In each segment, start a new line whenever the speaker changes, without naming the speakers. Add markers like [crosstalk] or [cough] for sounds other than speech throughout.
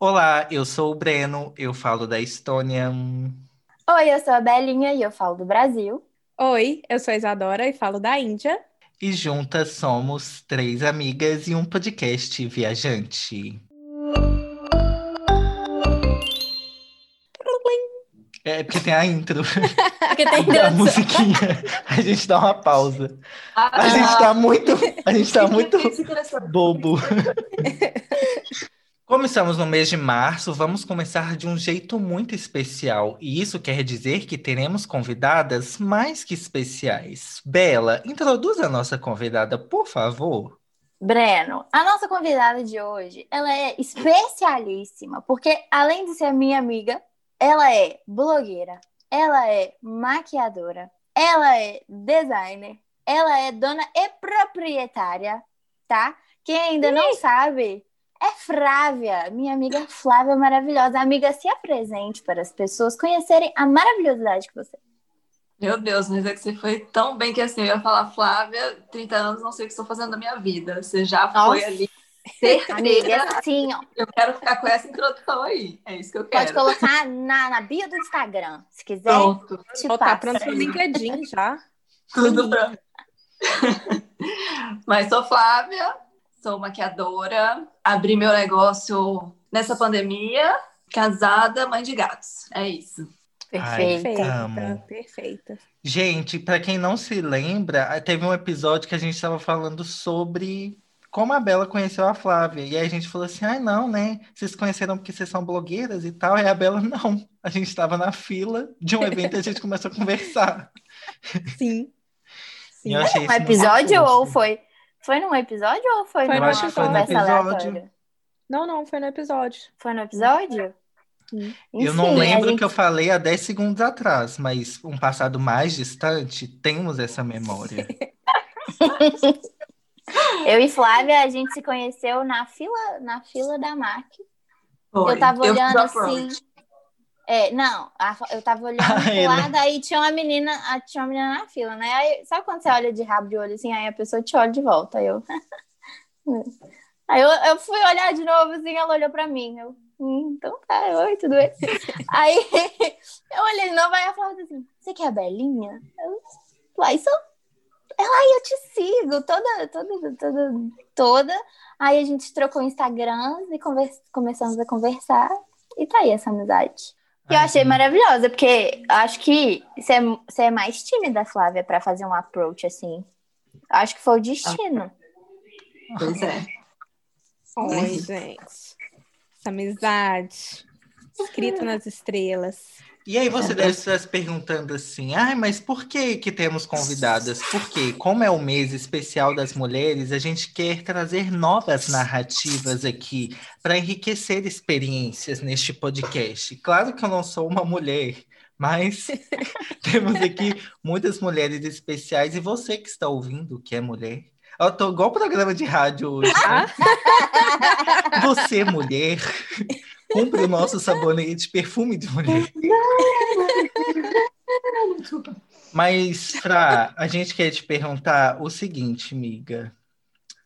Olá, eu sou o Breno, eu falo da Estônia.
Oi, eu sou a Belinha e eu falo do Brasil.
Oi, eu sou a Isadora e falo da Índia.
E juntas somos três amigas e um podcast viajante. É porque tem a intro. [laughs]
Porque tem [laughs]
da
dança.
musiquinha. A gente dá uma pausa. A gente tá muito, a gente tá muito bobo. [laughs] Como estamos no mês de março, vamos começar de um jeito muito especial. E isso quer dizer que teremos convidadas mais que especiais. Bela, introduza a nossa convidada, por favor.
Breno, a nossa convidada de hoje, ela é especialíssima, porque além de ser minha amiga, ela é blogueira, ela é maquiadora, ela é designer, ela é dona e proprietária, tá? Quem ainda não sabe é Flávia, minha amiga Flávia maravilhosa. Amiga, se apresente para as pessoas conhecerem a maravilhosidade que você é.
Meu Deus, mas é que você foi tão bem que assim, eu ia falar, Flávia, 30 anos, não sei o que estou fazendo da minha vida. Você já foi
Nossa.
ali, [laughs]
Amiga,
certeza.
assim, ó.
Eu quero ficar com essa introdução aí. É isso que eu quero.
Pode colocar na, na bio do Instagram, se quiser.
Pronto,
Te
Botar
passa.
pronto no LinkedIn já.
tudo pronto. [laughs] Mas sou Flávia, sou maquiadora, abri meu negócio nessa pandemia, casada, mãe de gatos. É isso.
Perfeita.
Perfeita,
Amo.
perfeita.
Gente, para quem não se lembra, teve um episódio que a gente estava falando sobre como a Bela conheceu a Flávia. E aí a gente falou assim: ai, não, né? Vocês conheceram porque vocês são blogueiras e tal. E a Bela, [laughs] não. A gente estava na fila de um evento e a gente começou a conversar.
Sim. [laughs]
E
Sim.
eu achei
Um episódio ou foi? Foi num episódio ou foi,
Foi, eu
numa
acho que foi no
conversa
episódio.
aleatória?
Não, não, foi no episódio.
Foi no episódio?
Sim.
Eu não
Enfim,
lembro o
gente-
que eu falei há 10 segundos atrás, mas um passado mais distante, temos essa memória. [laughs]
Eu e Flávia, a gente se conheceu na fila, na fila da MAC.
Foi.
Eu tava olhando
o
assim. É, não, a- eu tava [laughs] olhando pro
ela.
lado, aí tinha uma menina, ah, tinha uma menina na fila, né? Aí, sabe quando você olha de rabo de olho assim, aí a pessoa te olha de volta, aí eu. [laughs] Aí eu, eu fui olhar de novo, assim, ela olhou pra mim. Eu, hum, então tá, oi, tudo bem? [laughs] aí eu olhei de novo, aí ela falou assim: Você quer a Belinha? Eu falei, sou. Ela, aí eu te sigo, toda, toda, toda, toda. Aí a gente trocou Instagrams e convers- começamos a conversar. E tá aí essa amizade. Eu
Ai,
achei maravilhosa, porque acho que você é, você é mais tímida, Flávia, pra fazer um approach assim. Acho que foi o destino.
Pois é.
Oi, gente. Essa amizade. Escrita nas estrelas.
E aí você deve estar se perguntando assim, ai, mas por que que temos convidadas? Porque como é o mês especial das mulheres, a gente quer trazer novas narrativas aqui para enriquecer experiências neste podcast. Claro que eu não sou uma mulher, mas [laughs] temos aqui muitas mulheres especiais e você que está ouvindo, que é mulher. Eu tô igual programa de rádio hoje. né? Você, mulher, compre o nosso sabonete perfume de [laughs] mulher. Mas, Fra, a gente quer te perguntar o seguinte, amiga.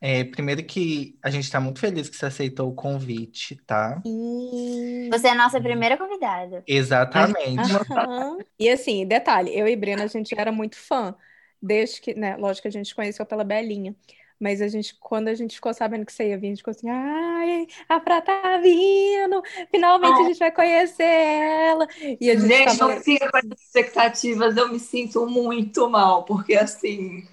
É, primeiro que a gente está muito feliz que você aceitou o convite, tá?
Sim.
Você é a nossa primeira convidada.
Exatamente.
Aham. E assim, detalhe, eu e Brena, a gente era muito fã. Desde que, né, lógico que a gente conheceu pela Belinha. Mas a gente, quando a gente ficou sabendo que você ia vir, a gente ficou assim, ai, a Pra tá vindo! Finalmente a gente vai conhecer ela! E a gente
Gente,
tava...
não siga com essas expectativas, eu me sinto muito mal, porque assim,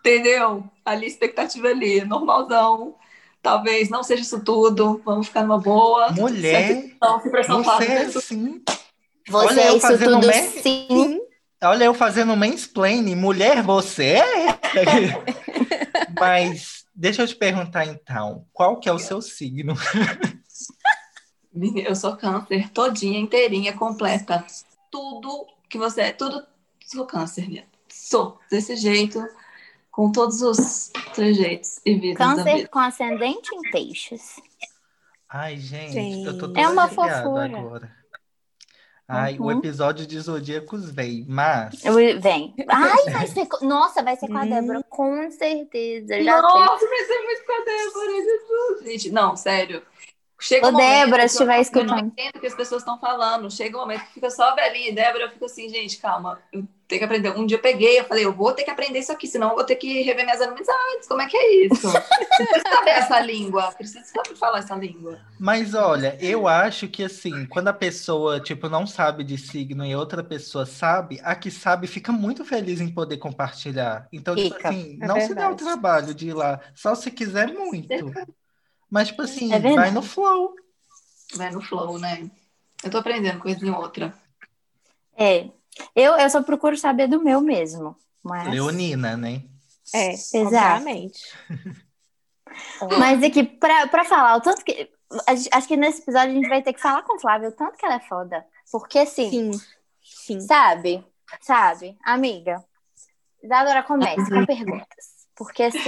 entendeu? Ali, expectativa ali, normalzão. Talvez não seja isso tudo, vamos ficar numa boa.
Mulher,
Não,
você é assim.
Você
Olha,
é isso
fazendo
tudo
meme.
sim.
Sim,
Olha, eu fazendo mansplaining. Mulher, você é? [laughs] Mas deixa eu te perguntar então, qual que é o seu signo?
Eu sou câncer, todinha, inteirinha, completa. Tudo que você é, tudo sou câncer, minha. Sou desse jeito, com todos os trejeitos e vidas da
Câncer
vida.
com ascendente em peixes.
Ai, gente,
Gente.
eu tô
É uma fofura.
agora. Ai, o
Uhum.
episódio de Zodíacos vem, mas
Vem. Ai, [laughs] vai ser. Nossa, vai ser com a
Hum.
Débora, com certeza. Já sei.
Nossa, vai ser muito com a Débora, Jesus. Gente, não, sério. Chega
Ô,
um momento
Débora, se estiver
eu, eu não
escutando.
entendo o que as pessoas estão falando. Chega um momento que fica só a velhinha e Débora, eu fico assim, gente, calma, eu tenho que aprender. Um dia eu peguei, eu falei, eu vou ter que aprender isso aqui, senão eu vou ter que rever minhas amizades. Como é que é isso? [laughs] Preciso saber essa língua, preciso saber falar essa língua.
Mas olha, eu acho que assim, quando a pessoa, tipo, não sabe de signo e outra pessoa sabe, a que sabe fica muito feliz em poder compartilhar. Então, tipo assim,
é
não se dá o
verdade.
trabalho de ir lá, só se quiser muito. Mas, tipo assim,
É
vai
verdade.
no flow.
Vai no flow, né? Eu tô aprendendo coisa em outra.
É. Eu, eu só procuro saber do meu mesmo. Mas,
Leonina, né?
É,
Exato.
obviamente. [laughs]
mas aqui, pra, pra falar o tanto que. Acho que nesse episódio a gente vai ter que falar com Flávia o tanto que ela é foda. Porque assim,
Sim, sim.
sabe? Sabe? Amiga. Isadora, comece com perguntas. Porque assim,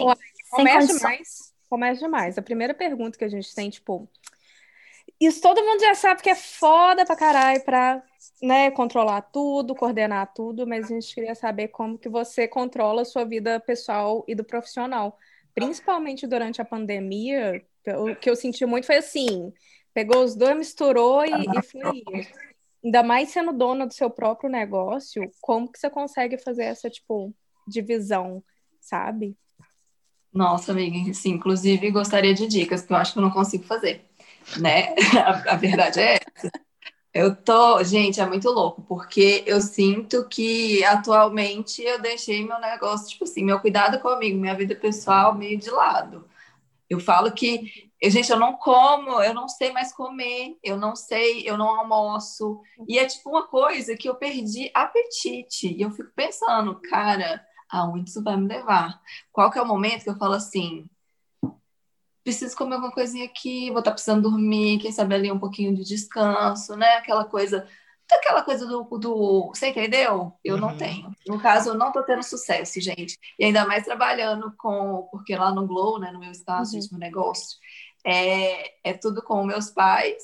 condições.
demais. Começa demais. A primeira pergunta que a gente tem, tipo. Isso todo mundo já sabe que é foda pra caralho pra né, controlar tudo, coordenar tudo, mas a gente queria saber como que você controla a sua vida pessoal e do profissional. Principalmente durante a pandemia, o que eu senti muito foi assim: pegou os dois, misturou e, e foi isso. Ainda mais sendo dona do seu próprio negócio, como que você consegue fazer essa, tipo, divisão, sabe?
Nossa, amiga, sim, inclusive gostaria de dicas, que eu acho que eu não consigo fazer, né? [laughs] A, a verdade é essa. Eu tô, gente, é muito louco, porque eu sinto que atualmente eu deixei meu negócio, tipo assim, meu cuidado comigo, minha vida pessoal meio de lado. Eu falo que, gente, eu não como, eu não sei mais comer, eu não sei, eu não almoço. E é tipo uma coisa que eu perdi apetite. E eu fico pensando, cara, aonde isso vai me levar? Qual que é o momento que eu falo assim, preciso comer alguma coisinha aqui, vou estar precisando dormir, quem sabe ali um pouquinho de descanso, né? Aquela coisa, aquela coisa do, do você entendeu? Eu não
Uhum.
tenho. No caso, eu não tô tendo sucesso, gente. E ainda mais trabalhando com, porque lá no Glow, né, no meu espaço,
Uhum.
no meu negócio, é, é tudo com meus pais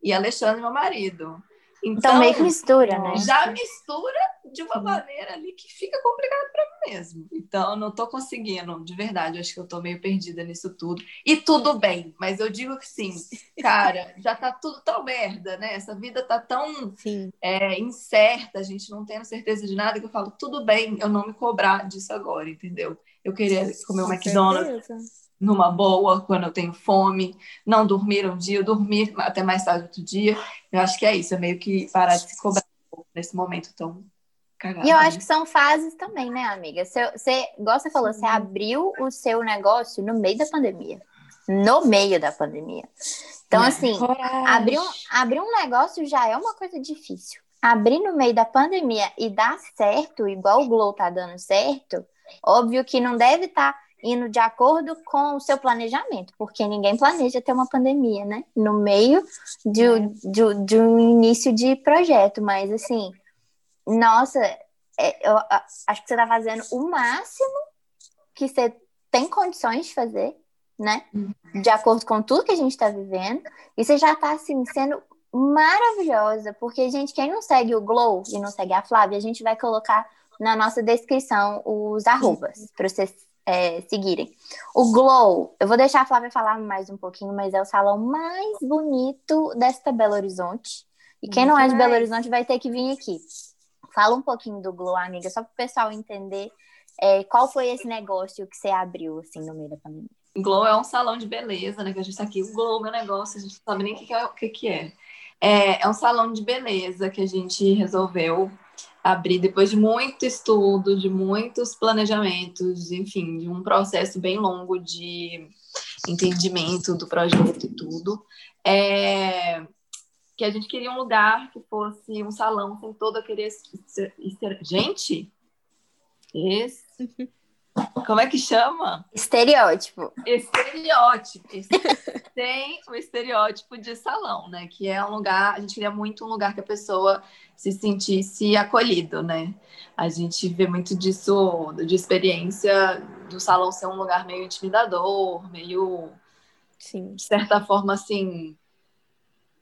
e Alexandre, meu marido.
Então, meio que mistura, né?
já mistura de uma maneira ali que fica complicado mesmo. Então, eu não tô conseguindo, de verdade, acho que eu tô meio perdida nisso tudo. E tudo bem, mas eu digo que sim, cara, [laughs] já tá tudo tão merda, né? Essa vida tá tão é, incerta, a gente não tendo certeza de nada, que eu falo, tudo bem eu não me cobrar disso agora, entendeu? Eu queria comer um McDonald's
certeza.
numa boa, quando eu tenho fome, não dormir um dia, eu dormir até mais tarde outro dia. Eu acho que é isso, é meio que parar de se cobrar nesse momento tão cagado.
E eu acho que são fases também, né, amiga? Você, você, igual você falou, você abriu o seu negócio no meio da pandemia. No meio da pandemia. Então,
É.
assim,
Coragem.
abrir um, abrir um negócio já é uma coisa difícil. Abrir no meio da pandemia e dar certo, igual o Glow tá dando certo, óbvio que não deve estar indo de acordo com o seu planejamento, porque ninguém planeja ter uma pandemia, né? No meio de, de, de um início de projeto, mas assim, nossa, é, eu acho que você tá fazendo o máximo que você tem condições de fazer, né? De acordo com tudo que a gente tá vivendo. E você já tá, assim, sendo maravilhosa. Porque, gente, quem não segue o Glow e não segue a Flávia, a gente vai colocar na nossa descrição os arrobas para vocês é, seguirem. O Glow, eu vou deixar a Flávia falar mais um pouquinho, mas é o salão mais bonito desta Belo Horizonte. E quem não é de Belo. Horizonte vai ter que vir aqui. Fala um pouquinho do Glow, amiga, só para o pessoal entender é, qual foi esse negócio que você abriu, assim, no meio da pandemia.
Glow é um salão de beleza, né? Que a gente tá aqui, o Glow, meu negócio, a gente não sabe nem o que, é, que é. é. É um salão de beleza que a gente resolveu abrir depois de muito estudo, de muitos planejamentos, enfim, de um processo bem longo de entendimento do projeto e tudo. É, que a gente queria um lugar que fosse um salão sem todo aquele. Gente! Esse. [laughs] Como é que chama?
Estereótipo.
estereótipo. [laughs] Tem o estereótipo de salão, né? Que é um lugar, a gente queria muito um lugar que a pessoa se sentisse acolhido, né? A gente vê muito disso, de experiência do salão ser um lugar meio intimidador, meio,
Sim.
de certa forma, assim,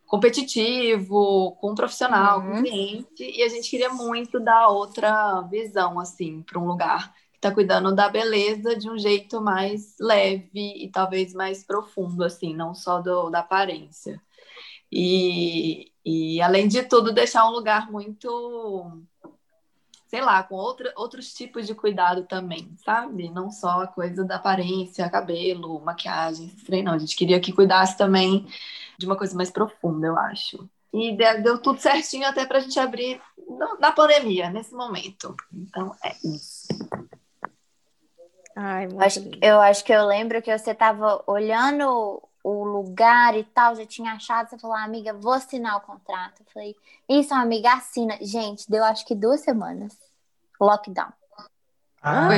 competitivo, com um profissional, com um
Uhum.
cliente, e a gente queria muito dar outra visão, assim, para um lugar está cuidando da beleza de um jeito mais leve e talvez mais profundo, assim, não só do, da aparência. E, e, além de tudo, deixar um lugar muito, sei lá, com outra, outros tipos de cuidado também, sabe? Não só a coisa da aparência, cabelo, maquiagem, trem, não. A gente queria que cuidasse também de uma coisa mais profunda, eu acho. E deu tudo certinho até para a gente abrir na pandemia, nesse momento. Então, é isso.
Ai,
eu, acho, eu acho que eu lembro que você estava olhando o lugar e tal, já tinha achado, você falou, amiga, vou assinar o contrato. Eu falei, isso, amiga, assina. Gente, deu acho que duas semanas. Lockdown.
Ah,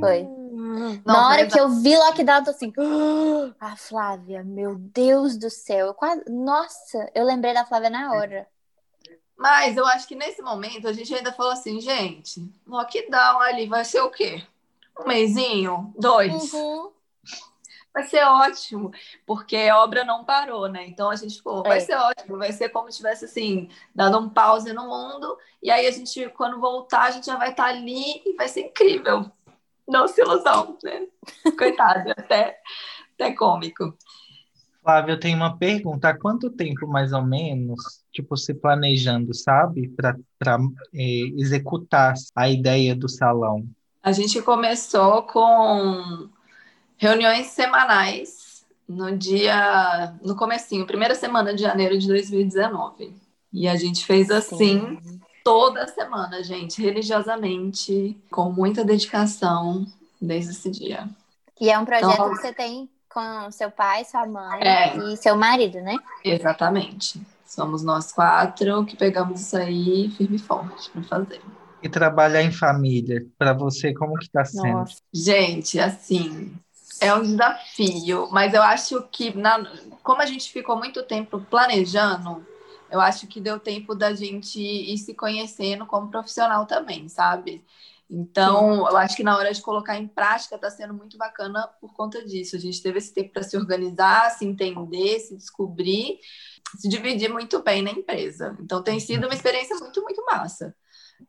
foi. Não, Na hora que eu vi lockdown, eu tô assim, [gasps] ah, Flávia, meu Deus do céu. Eu quase... Nossa, eu lembrei da Flávia na hora.
Mas eu acho que nesse momento a gente ainda falou assim, gente, lockdown ali vai ser o quê? Um mêsinho? Dois?
Uhum
vai ser ótimo, porque a obra não parou, né? Então a gente ficou, vai é. ser ótimo, vai ser como se tivesse assim, dando um pause no mundo, e aí a gente, quando voltar, a gente já vai estar tá ali e vai ser incrível. Não se ilusão, né? Coitado, até, até cômico.
Flávia, eu tenho uma pergunta. Há quanto tempo, mais ou menos, tipo, se planejando, sabe, para é, executar a ideia do salão?
A gente começou com reuniões semanais no dia, no comecinho, primeira semana de janeiro de 2019. E a gente fez assim Sim. Toda semana, gente, religiosamente, com muita dedicação desde esse dia.
E é um projeto então, que você tem com seu pai, sua mãe é, e seu marido, né?
Exatamente. Somos nós quatro que pegamos isso aí firme e forte para fazer.
E trabalhar em família, para você, como que tá sendo? Nossa.
Gente, assim, é um desafio, mas eu acho que, na, como a gente ficou muito tempo planejando, eu acho que deu tempo da gente ir se conhecendo como profissional também, sabe? Então, Sim. eu acho que na hora de colocar em prática está sendo muito bacana por conta disso. A gente teve esse tempo para se organizar, se entender, se descobrir, se dividir muito bem na empresa. Então, tem sido uma experiência muito, muito massa.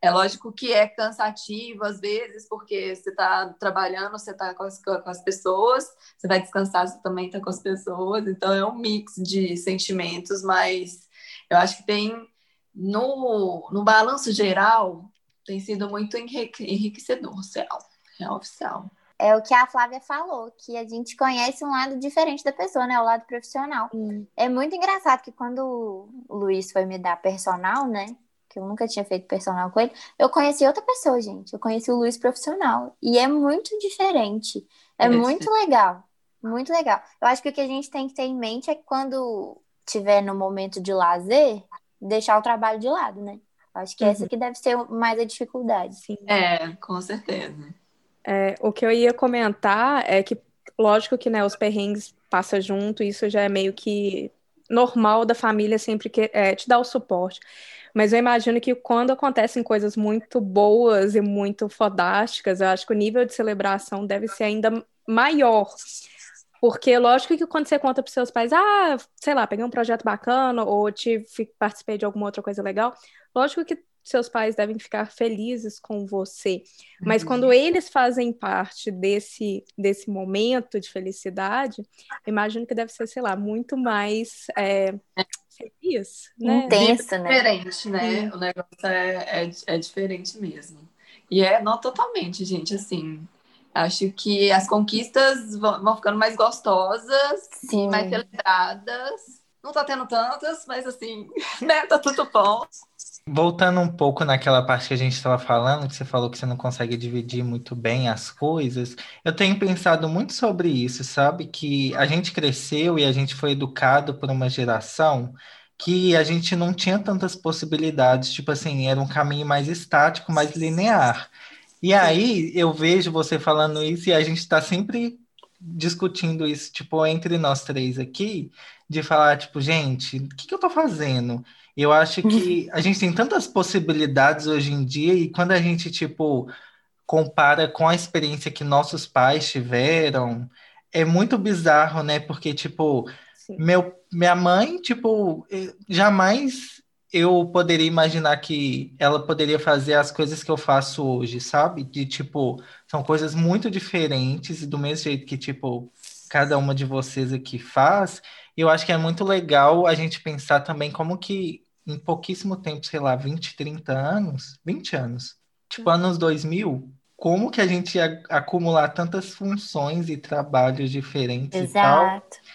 É lógico que é cansativo às vezes, porque você está trabalhando, você está com, com as, pessoas, você vai descansar, você também está com as pessoas, então é um mix de sentimentos, mas eu acho que tem, no, no balanço geral, tem sido muito enriquecedor, real, real oficial.
É o que a Flávia falou, que a gente conhece um lado diferente da pessoa, né? O lado profissional. Hum. É muito engraçado que quando o Luiz foi me dar personal, né? que eu nunca tinha feito personal com ele, eu conheci outra pessoa, gente. Eu conheci o Luiz profissional. E é muito diferente. É, é muito legal. Muito legal. Eu acho que o que a gente tem que ter em mente é que quando tiver no momento de lazer, deixar o trabalho de lado, né? Acho que uhum. essa que deve ser mais a dificuldade. Sim.
É, com certeza.
É, o que eu ia comentar é que, lógico que né, os perrengues passam junto, isso já é meio que normal da família sempre que é, te dar o suporte. Mas eu imagino que quando acontecem coisas muito boas e muito fodásticas, eu acho que o nível de celebração deve ser ainda maior. Porque, lógico que quando você conta para seus pais, ah, sei lá, peguei um projeto bacana ou tive, participei de alguma outra coisa legal, lógico que seus pais devem ficar felizes com você. Mas uhum. quando eles fazem parte desse, desse momento de felicidade, imagino que deve ser, sei lá, muito mais é, feliz,
né? Intensa,
né? Diferente, né? O negócio é, é, é diferente mesmo. E é, não totalmente, gente, assim. Acho que as conquistas vão, ficando mais gostosas, Sim. mais celebradas. Não tá tendo tantas, mas assim, [laughs] né? Tá tudo bom.
Voltando um pouco naquela parte que a gente estava falando, que você falou que você não consegue dividir muito bem as coisas, eu tenho pensado muito sobre isso, sabe? Que a gente cresceu e a gente foi educado por uma geração que a gente não tinha tantas possibilidades, tipo assim, era um caminho mais estático, mais linear. E aí eu vejo você falando isso e a gente está sempre discutindo isso, tipo, entre nós três aqui, de falar, tipo, gente, o que, que eu estou fazendo? Eu acho que a gente tem tantas possibilidades hoje em dia e quando a gente, tipo, compara com a experiência que nossos pais tiveram, é muito bizarro, né? Porque, tipo, meu, minha mãe, tipo, eh, jamais eu poderia imaginar que ela poderia fazer as coisas que eu faço hoje, sabe? De, tipo, são coisas muito diferentes e do mesmo jeito que, tipo, cada uma de vocês aqui faz, eu acho que é muito legal a gente pensar também como que em pouquíssimo tempo, sei lá, 20, 30 anos, 20 anos, tipo anos 2000, como que a gente ia acumular tantas funções e trabalhos diferentes
Exato.
e tal.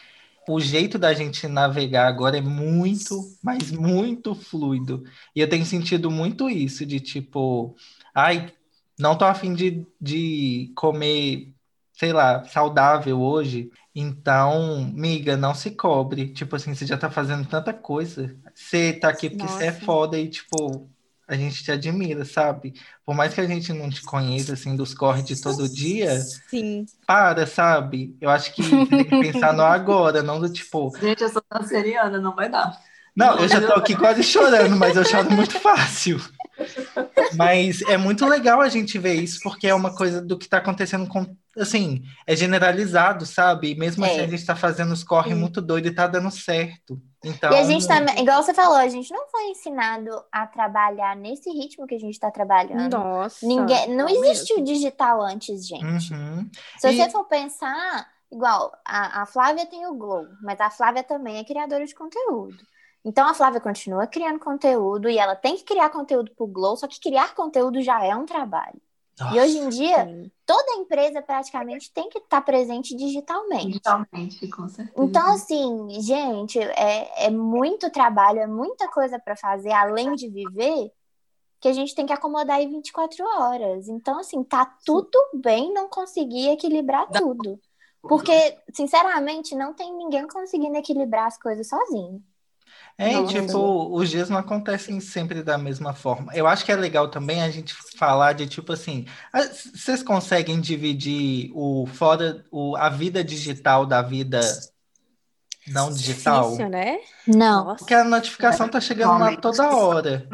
O jeito da gente navegar agora é muito, mas muito fluido. E eu tenho sentido muito isso, de tipo, ai, não tô afim de, de comer, sei lá, saudável hoje. Então, miga, não se cobre. Tipo assim, você já tá fazendo tanta coisa. Você tá aqui porque você é
Nossa.
foda e, tipo, a gente te admira, sabe? Por mais que a gente não te conheça, assim, dos corre de todo dia,
Sim.
para, sabe? Eu acho que tem que pensar no agora, não do tipo,
Gente, eu sou canceriana, não vai dar.
não, eu já tô aqui quase chorando, mas eu choro muito fácil. Mas é muito legal a gente ver isso, porque é uma coisa do que tá acontecendo com. Assim, é generalizado, sabe? E mesmo
É.
assim, a gente tá fazendo os corre muito doido e tá dando certo. Então,
E a gente também, igual você falou, a gente não foi ensinado a trabalhar nesse ritmo que a gente está trabalhando.
Nossa.
Ninguém, não existiu digital antes, gente.
Uhum.
Se
E-
você for pensar, igual, a, a Flávia tem o Glow, mas a Flávia também é criadora de conteúdo. Então a Flávia continua criando conteúdo e ela tem que criar conteúdo pro Glow, só que criar conteúdo já é um trabalho. E hoje em dia,
Sim.
toda empresa praticamente tem que estar presente digitalmente.
Digitalmente, com certeza.
Então, assim, gente, é, é muito trabalho, é muita coisa para fazer, além de viver, que a gente tem que acomodar em 24 horas. Então, assim, tá tudo bem não conseguir equilibrar tudo. Porque, sinceramente, não tem ninguém conseguindo equilibrar as coisas sozinho.
É,
Nossa.
tipo, os dias não acontecem sempre da mesma forma. Eu acho que é legal também a gente falar de tipo assim, vocês conseguem dividir o fora, o, a vida digital da vida não digital?
Difícil, né?
Não.
Porque a notificação tá chegando lá toda hora.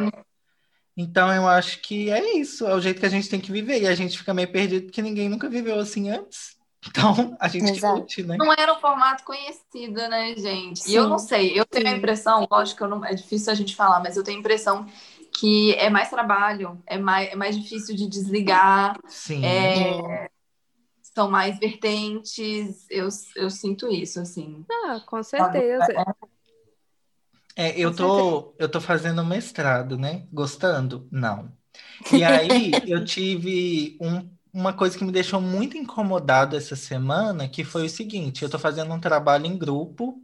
Então eu acho que é isso, é o jeito que a gente tem que viver. E a gente fica meio perdido porque ninguém nunca viveu assim antes. Então a gente
Exato.
discute, né?
Não era um formato conhecido, né, gente?
Sim.
E eu não sei, eu tenho a impressão, lógico que eu não, é difícil a gente falar, mas eu tenho a impressão que é mais trabalho, é mais, é mais difícil de desligar,
Sim.
é, são mais vertentes, eu, eu sinto isso, assim.
Ah, com certeza.
É, eu
Com
tô, eu tô fazendo mestrado, né? Gostando? Não. E aí [laughs] eu tive um- uma coisa que me deixou muito incomodado essa semana, que foi o seguinte: eu tô fazendo um trabalho em grupo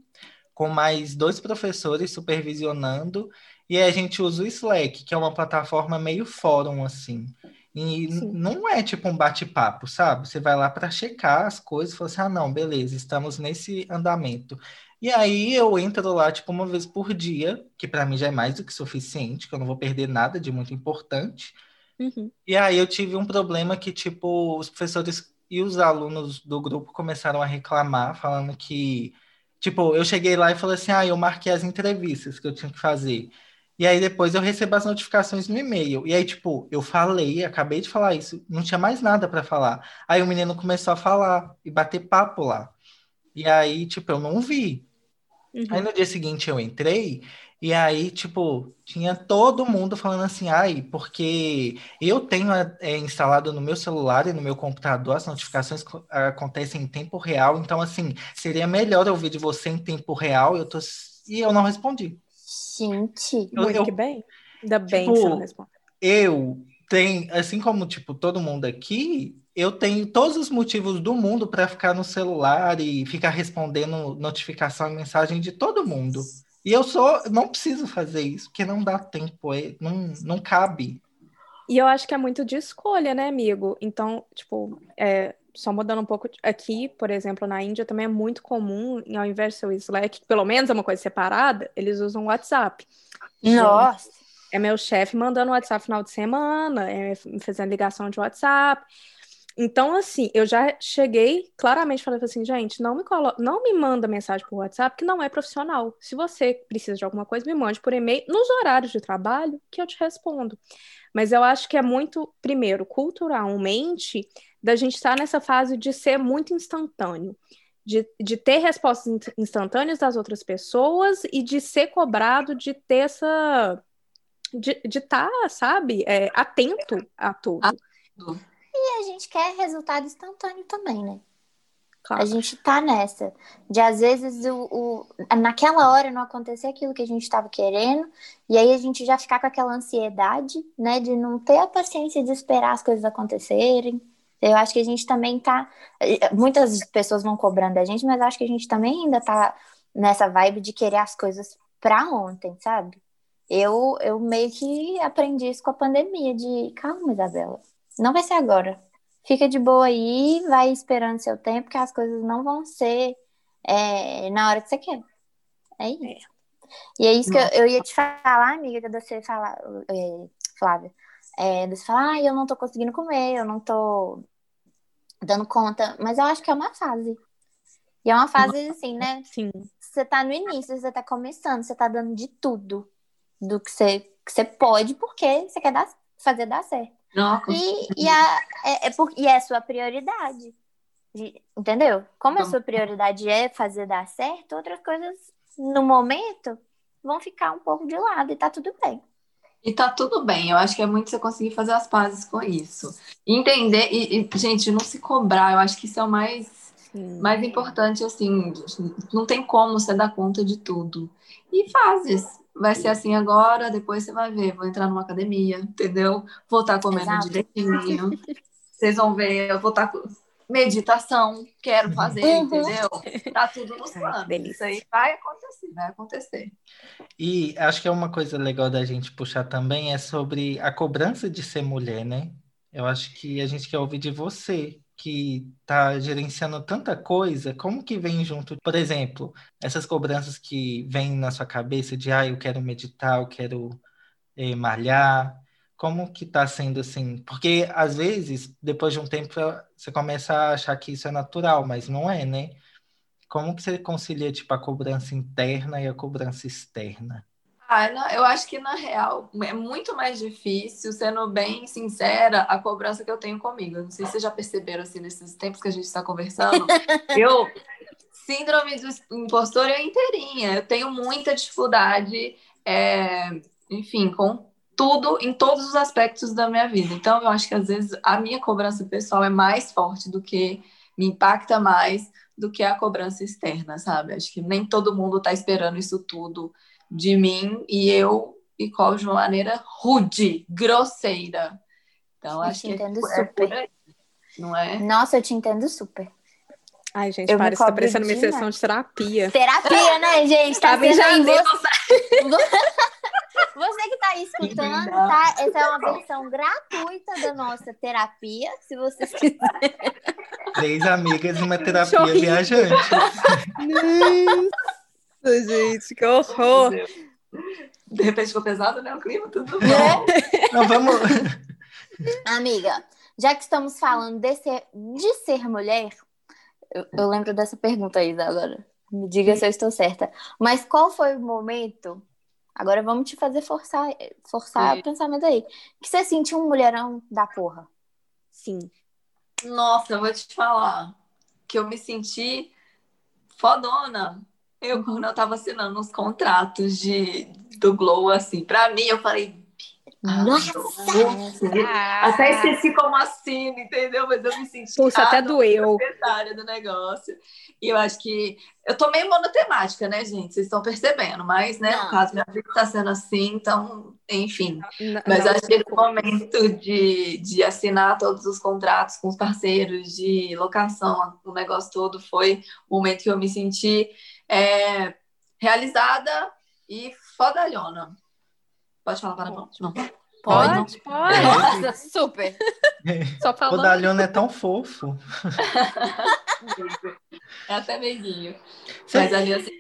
com mais dois professores supervisionando, e a gente usa o Slack, que é uma plataforma meio fórum, assim. E
Sim.
não é tipo um bate-papo, sabe? Você vai lá para checar as coisas e fala assim: ah, não, beleza, estamos nesse andamento. E aí eu entro lá, tipo, uma vez por dia, que para mim já é mais do que suficiente, que eu não vou perder nada de muito importante.
Uhum.
E aí eu tive um problema que, tipo, os professores e os alunos do grupo começaram a reclamar, falando que, tipo, eu cheguei lá e falei assim, ah, eu marquei as entrevistas que eu tinha que fazer. E aí depois eu recebo as notificações no e-mail. E aí, tipo, eu falei, acabei de falar isso, não tinha mais nada para falar. Aí o menino começou a falar e bater papo lá. E aí, tipo, eu não vi.
Uhum.
Aí no dia seguinte eu entrei e aí, tipo, tinha todo mundo falando assim, ai, porque eu tenho é, instalado no meu celular e no meu computador, as notificações co- acontecem em tempo real, então assim, seria melhor eu ouvir de você em tempo real, eu tô... E eu não respondi.
Gente,
Eu-
Muito
eu-
que bem. Ainda bem
Tipo,
que você não responde.
Eu tenho, assim como, tipo, todo mundo aqui, eu tenho todos os motivos do mundo para ficar no celular e ficar respondendo notificação e mensagem de todo mundo. E eu sou, não preciso fazer isso, porque não dá tempo, é, não, não cabe.
E eu acho que é muito de escolha, né, amigo? Então, tipo, é, só mudando um pouco aqui, por exemplo, na Índia também é muito comum, ao invés de ser o Slack, que pelo menos é uma coisa separada, eles usam o WhatsApp.
nossa.
É meu chefe mandando WhatsApp final de semana, é, fazendo ligação de WhatsApp. Então, assim, eu já cheguei claramente falando assim, gente, não me colo... não me manda mensagem por WhatsApp que não é profissional. Se você precisa de alguma coisa, me mande por e-mail nos horários de trabalho que eu te respondo. Mas eu acho que é muito, primeiro, culturalmente, da gente estar nessa fase de ser muito instantâneo. De, de ter respostas in- instantâneas das outras pessoas e de ser cobrado de ter essa de estar, sabe, é, atento a tudo.
Tudo.
A gente quer resultado instantâneo também, né?
Claro.
A gente tá nessa. De às vezes o, o- naquela hora não acontecer aquilo que a gente estava querendo, e aí a gente já ficar com aquela ansiedade, né? De não ter a paciência de esperar as coisas acontecerem. Eu acho que a gente também tá. Muitas pessoas vão cobrando da gente, mas acho que a gente também ainda tá nessa vibe de querer as coisas pra ontem, sabe? Eu, eu meio que aprendi isso com a pandemia, de calma, Isabela. Não vai ser agora. Fica de boa aí, vai esperando seu tempo, que as coisas não vão ser é, na hora que você quer. É isso. E é isso que eu, eu ia te falar, amiga, que você falar, é, Flávia. É, você falar, ah, eu não tô conseguindo comer, eu não tô dando conta. Mas eu acho que é uma fase. E é uma fase assim, né?
Sim.
Você tá no início, você tá começando, você tá dando de tudo do que você, que você pode, porque você quer dar, fazer dar certo.
Não,
E, e, a, é, é por, e é a sua prioridade. De- entendeu? Como a
Então.
sua prioridade é fazer dar certo, outras coisas no momento vão ficar um pouco de lado e tá tudo bem.
E tá tudo bem, eu acho que é muito você conseguir fazer as pazes com isso. Entender, e, e, gente, não se cobrar, eu acho que isso é o mais,
Sim.
mais importante, assim, não tem como você dar conta de tudo. E fases. Vai ser assim agora, depois você vai ver, vou entrar numa academia, entendeu? Vou estar comendo
Exato.
direitinho. Vocês vão ver, eu vou estar com meditação, quero fazer,
Uhum.
entendeu? Tá tudo nos [laughs] planos. Isso aí vai acontecer, vai acontecer.
E acho que é uma coisa legal da gente puxar também é sobre a cobrança de ser mulher, né? Eu acho que a gente quer ouvir de você, que tá gerenciando tanta coisa, como que vem junto, por exemplo, essas cobranças que vêm na sua cabeça de, ah, eu quero meditar, eu quero eh, malhar, como que tá sendo assim? Porque às vezes, depois de um tempo, você começa a achar que isso é natural, mas não é, né? Como que você concilia, tipo, a cobrança interna e a cobrança externa?
Ah, não, eu acho que na real é muito mais difícil, sendo bem sincera, a cobrança que eu tenho comigo. Não sei se vocês já perceberam assim nesses tempos que a gente está conversando. [laughs] Eu, síndrome do impostor é inteirinha. Eu tenho muita dificuldade, é, enfim, com tudo, em todos os aspectos da minha vida. Então, eu acho que às vezes a minha cobrança pessoal é mais forte do que me impacta mais do que a cobrança externa, sabe? Acho que nem todo mundo está esperando isso tudo de mim e eu e cobro de uma maneira rude, grosseira. Então,
Eu
acho
te
que é,
entendo
é por
super.
aí, não é?
Nossa, eu te entendo super.
Ai, gente,
Eu
para, isso tá parecendo uma sessão de terapia.
Terapia, né, gente? Tá
Sabe,
sendo aí você... você que tá aí escutando, tá? Essa é uma versão gratuita da nossa terapia. Se vocês [laughs] quiserem.
Três amigas e uma terapia viajante.
Nossa, gente, que horror.
De repente ficou pesado, né? O clima, tudo bom.
Né?
Não, vamos.
Amiga, já que estamos falando de ser, de ser mulher, eu, eu lembro dessa pergunta aí agora. Me diga se eu estou certa. Mas qual foi o momento? Agora vamos te fazer forçar, forçar
Sim.
o pensamento aí. Que você sentiu um mulherão da porra.
Sim.
Nossa, eu vou te falar que eu me senti fodona. Eu, quando eu tava assinando os contratos de, do Glow, assim, pra mim, eu falei.
Nossa!
Até esqueci como assino, entendeu? Mas eu me senti.
Pulsa até doeu.
do negócio. E eu acho que eu tô meio monotemática, né, gente? Vocês estão percebendo, mas, né,
Não.
no caso, minha vida tá sendo assim, então, enfim.
N-
Mas
não,
acho que esse momento de, de assinar todos os contratos com os parceiros, de locação, o negócio todo, foi o momento que eu me senti é, realizada e fodalhona. Pode falar para não? Não.
Pode, pode.
Nossa, super! [laughs]
Só
O
falando.
Daliano é tão fofo. [laughs]
É até meiguinho.
Você,
Mas ali assim,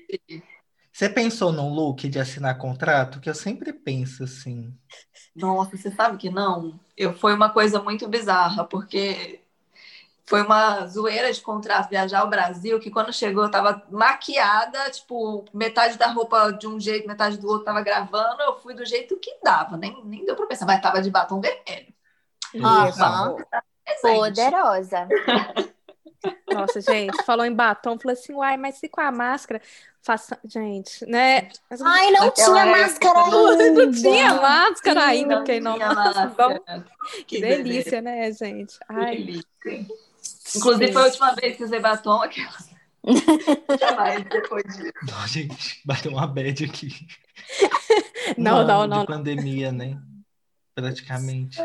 você pensou num look de assinar contrato? Que eu sempre penso assim.
Nossa, você sabe que não? Eu, foi uma coisa muito bizarra, porque foi uma zoeira de contrato viajar ao Brasil, que quando chegou eu tava maquiada, tipo, metade da roupa de um jeito, metade do outro tava gravando, eu fui do jeito que dava, nem, nem deu pra pensar, mas tava de batom vermelho. Presente.
Poderosa. [laughs]
Nossa, gente, falou em batom, falou assim, uai, mas se com a máscara. Faça... Gente, né?
Ai, não tinha
época,
máscara [laughs]
não-
ainda.
Não tinha máscara
Não
ainda, porque
tinha
não.
máscara.
Que delícia, né, gente?
Que
Ai,
delícia. Inclusive, foi a última vez que usei batom. Aquela... [laughs] Jamais depois disso.
Não, gente, bateu uma bad aqui. [laughs]
Não,
Um
não, não.
De pandemia, né? Praticamente.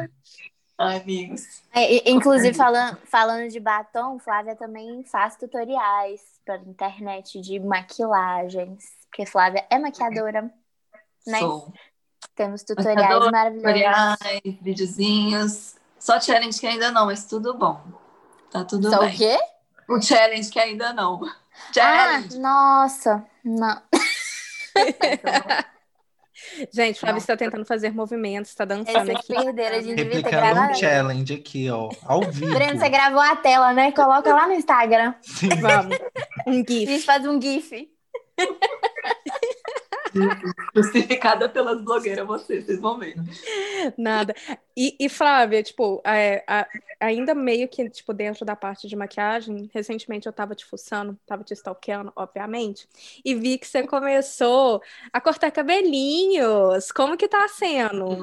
Ai, amigos.
É, Inclusive, falando, falando de batom, Flávia também faz tutoriais pela internet de maquilagens. Porque Flávia é maquiadora. Né?
Sou.
Temos tutoriais maravilhosos.
Tutoriais, videozinhos. Só challenge que ainda não, mas tudo bom. Tá tudo
Só o
bem.
quê?
O challenge que ainda não.
Ah,
Challenge.
nossa. Não. [laughs]
Gente,
Não.
está tentando fazer movimentos, está dançando
Esse é
aqui.
perderam, a gente devia ter
Replicando um
gravado.
challenge aqui, ó. Ao [laughs] vivo.
Breno, você gravou a tela, né? Coloca lá no Instagram.
Sim.
Vamos. Um
A gente
GIF.
faz um GIF. [laughs] [laughs]
Crucificada pelas blogueiras, vocês, vocês vão ver.
Nada. E, e Flávia, tipo, é, a- ainda meio que, tipo, dentro da parte de maquiagem, recentemente eu tava te fuçando, tava te stalkeando, obviamente, e vi que você começou a cortar cabelinhos. Como que tá sendo?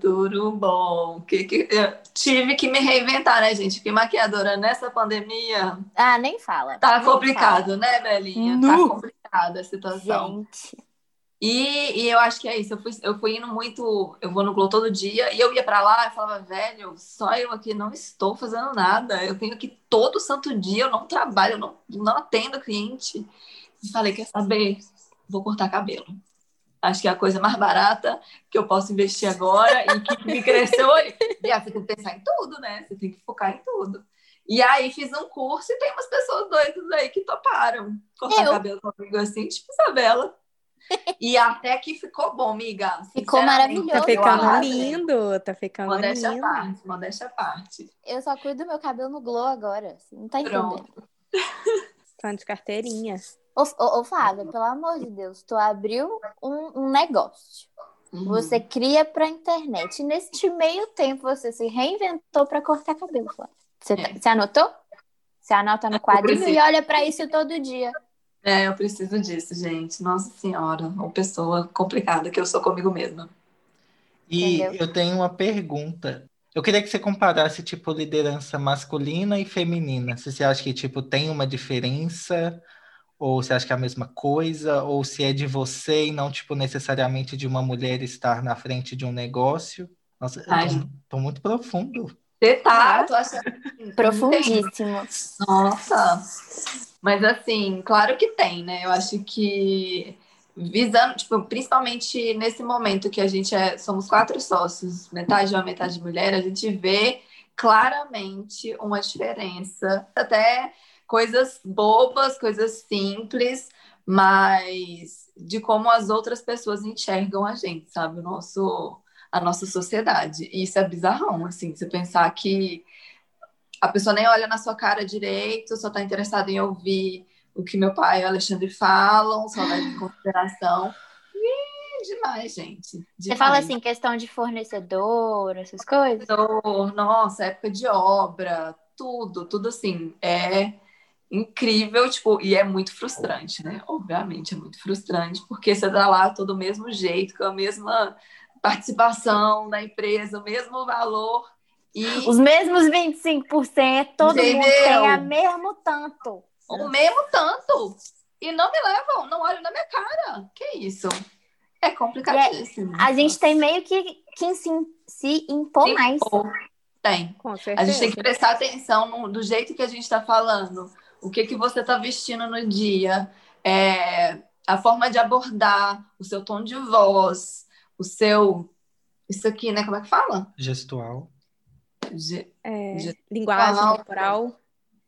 Tudo bom. Que, que, eu tive que me reinventar, né, gente? Porque maquiadora nessa pandemia
Ah, nem fala.
tá
Nem
complicado, né, Belinha?
Nu.
Tá complicada a
fala.
situação.
Gente.
E, e eu acho que é isso. Eu fui, eu fui indo muito. Eu vou no Glow todo dia e eu ia pra lá e falava, velho, só eu aqui não estou fazendo nada. Eu tenho que todo santo dia, eu não trabalho, eu não, não atendo cliente. E falei, quer saber? Vou cortar cabelo. Acho que é a coisa mais barata que eu posso investir agora e que me cresceu. E aí, você tem que pensar em tudo, né? Você tem que focar em tudo. E aí fiz um curso e tem umas pessoas doidas aí que toparam cortar
Eu.
cabelo comigo assim, tipo Isabela. E até que ficou bom, miga.
Ficou maravilhoso.
Tá ficando lindo, tá ficando
Modéstia à
lindo.
parte, modéstia parte.
Eu só cuido do meu cabelo no glow agora. Você não tá entendendo.
Pronto. [laughs]
Tá de carteirinha.
Ô, ô, ô, Flávia, pelo amor de Deus, tu abriu um, um negócio.
Uhum.
Você cria pra internet. E neste meio tempo você se reinventou pra cortar cabelo, Flávia. Você, tá-
É.
você anotou? Você anota no quadrinho e olha pra isso todo dia.
É, eu preciso disso, gente. Nossa Senhora, uma pessoa complicada que eu sou comigo mesma.
E
Entendeu?
eu tenho uma pergunta. Eu queria que você comparasse, tipo, liderança masculina e feminina. Se você acha que, tipo, tem uma diferença, ou você acha que é a mesma coisa, ou se é de você e não, tipo, necessariamente de uma mulher estar na frente de um negócio. Nossa, eu
Ai,
tô, tô muito profundo.
Você tá, eu tô achando.
Profundíssimo.
Nossa! Mas assim, claro que tem, né? Eu acho que visando, tipo, principalmente nesse momento que a gente é, somos quatro sócios, metade homem, metade mulher, a gente vê claramente uma diferença, até coisas bobas, coisas simples, mas de como as outras pessoas enxergam a gente, sabe? O nosso, a nossa sociedade. E isso é bizarrão, assim, você pensar que a pessoa nem olha na sua cara direito, só está interessada em ouvir o que meu pai e o Alexandre falam, só leva em consideração. Demais, gente.
Você
Demais.
fala assim, questão de fornecedor, essas coisas?
Dor, Nossa, época de obra, tudo, tudo assim. É incrível, tipo, e é muito frustrante, né? Obviamente é muito frustrante, porque você dá lá todo o mesmo jeito, com a mesma participação na empresa, o mesmo valor. E
Os mesmos 25%, todo mundo
Entendeu?
tem a mesmo tanto.
o mesmo tanto. E não me levam, não olham na minha cara. Que isso? É complicadíssimo.
A gente tem meio que, que se, se impor
Sim,
mais.
pô, Tem.
Com
A gente tem que prestar atenção no- do jeito que a gente está falando. O que, que você está vestindo no dia. é, a forma de abordar, o seu tom de voz, o seu. Isso aqui, né? Como é que fala?
Gestual.
Ge-
É,
de-
linguagem
Falar-
corporal.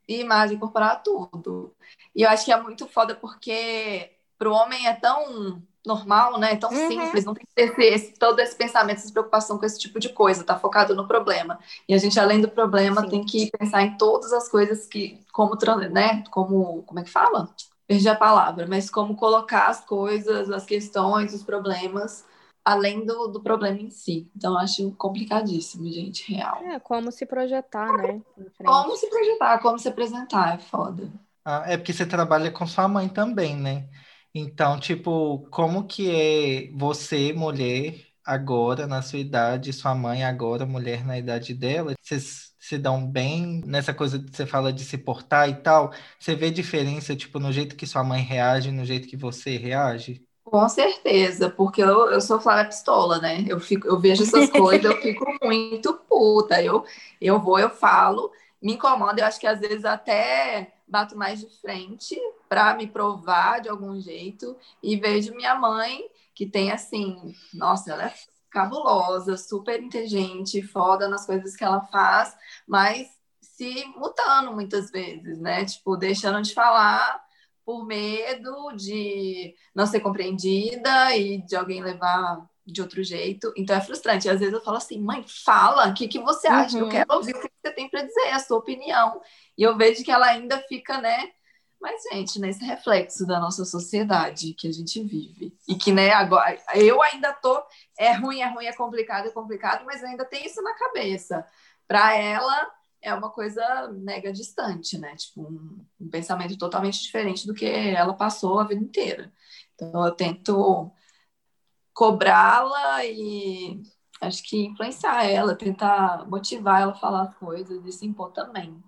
imagem corporal, tudo. E eu acho que é muito foda porque pro homem é tão normal, né? É tão
Uhum.
simples, não tem que ter esse, esse- todo esse pensamento, essa preocupação com esse tipo de coisa, tá focado no problema. E a gente, além do problema,
Sim.
tem que pensar em todas as coisas que, como, né? Como, como é que fala? Perdi a palavra, mas como colocar as coisas, as questões, os problemas, além do, do problema em si. Então, eu acho complicadíssimo, gente, real.
É, como se projetar, né?
Como se projetar, como se apresentar, é foda.
Ah, é porque você trabalha com sua mãe também, né? Então, tipo, como que é você, mulher, agora na sua idade, sua mãe agora, mulher na idade dela? Vocês se dão bem nessa coisa que você fala de se portar e tal? Você vê diferença, tipo, no jeito que sua mãe reage, no jeito que você reage?
Com certeza, porque eu, eu sou Flávia Pistola, né? Eu, fico, eu vejo essas coisas, eu fico [laughs] muito puta. Eu, eu vou, eu falo, me incomoda, eu acho que às vezes até bato mais de frente para me provar de algum jeito e vejo minha mãe que tem assim, nossa, ela é cabulosa, super inteligente, foda nas coisas que ela faz, mas se mutando muitas vezes, né? Tipo, deixando de falar por medo de não ser compreendida e de alguém levar de outro jeito. Então é frustrante. Às vezes eu falo assim, mãe, fala, o que, que você acha? Uhum. Eu quero ouvir o que você tem para dizer, a sua opinião. E eu vejo que ela ainda fica, né? Mas, gente, nesse reflexo da nossa sociedade que a gente vive. E que, né, agora, eu ainda tô. É ruim, é ruim, é complicado, é complicado, mas ainda tem isso na cabeça. Para ela, é uma coisa mega distante, né? Tipo, um, um, pensamento totalmente diferente do que ela passou a vida inteira. Então, eu tento cobrá-la e acho que influenciar ela, tentar motivar ela a falar as coisas e se impor também.